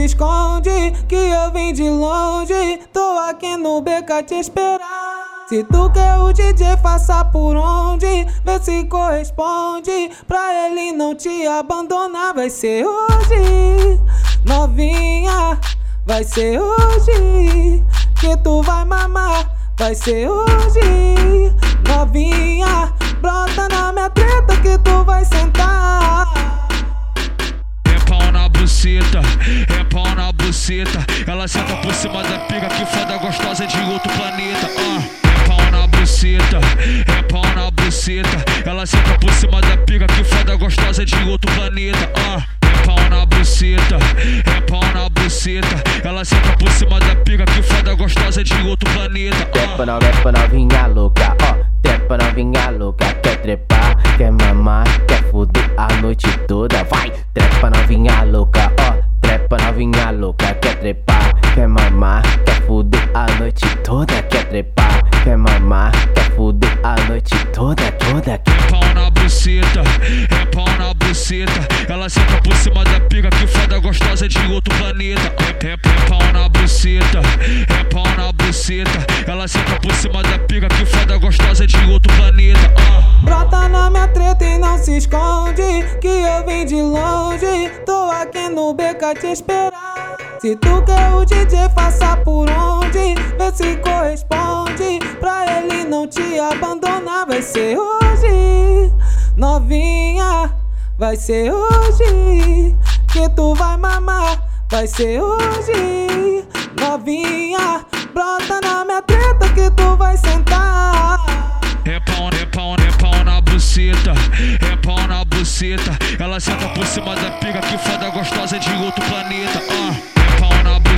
se esconde, que eu vim de longe. Tô aqui no beca te esperar. Se tu quer o DJ, faça por onde? Vê se corresponde. Pra ele não te abandonar, vai ser hoje. Novinha, vai ser hoje. Que tu vai mamar, vai ser hoje. Novinha, Ela senta por cima da pica que foda gostosa de outro planeta. Ah buceta, é pau na buceta. Ela senta por cima da pica que foda gostosa de outro planeta. Ah, é pau na buceta, é pau na buceta. Ela senta por cima da pica que foda gostosa de outro planeta. Ah. Trepa não, novinha louca, ó. Trepa novinha louca, quer trepar, quer mamar, quer fuder a noite toda. Vai, trepa novinha louca, ó. Trepa novinha louca, quer trepar, quer mamar, quer fuder a noite toda, quer trepar, quer mamar, quer fuder a noite toda, toda. É pau na buceta, é pau na buceta. Ela senta por cima da pica que foda gostosa de outro planeta. É, é, é pau na buceta, é pau na buceta. Ela senta por cima da pica que foda gostosa de outro planeta. Uh. Brota na minha treta e não se esconde, que eu vim de longe. Tô aqui no beca te esperar. Se tu quer o DJ, faça por onde? Vê se corresponde. Pra ele não te abandonar, vai ser hoje. Novinha, vai ser hoje. Que tu vai mamar, vai ser hoje. Novinha, brota na minha treta que tu vai sentar. É pau, é pau, é pau na buceta, é pau na buceta. Ela senta por cima da pica que foda gostosa de outro planeta. Uh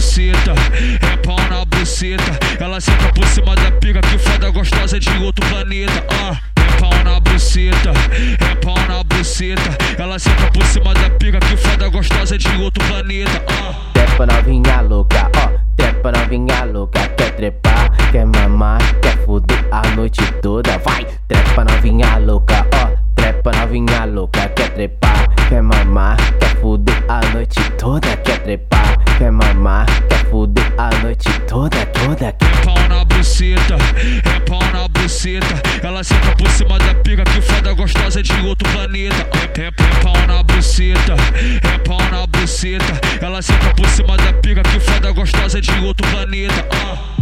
buceta, é pau na buceta. Ela senta por cima da pica que foda gostosa de outro planeta. Ah, é pau na buceta, é pau na buceta. Ela senta por cima da pica que foda gostosa de outro planeta. Ah. Trepa novinha louca, ó. Trepa novinha louca, quer trepar, quer mamar, quer fuder a noite toda. Vai, trepa novinha louca, ó. Trepa novinha louca, quer trepar, quer mamar, quer fuder a noite toda, quer trepar, quer mamar, quer fuder a noite toda, toda. É pau na buceta, é pau na buceta. Ela senta por cima da pica que foda gostosa de outro planeta. É, é, é pau na buceta, é pau na buceta. Ela senta por cima da pica que foda gostosa de outro planeta. Uh.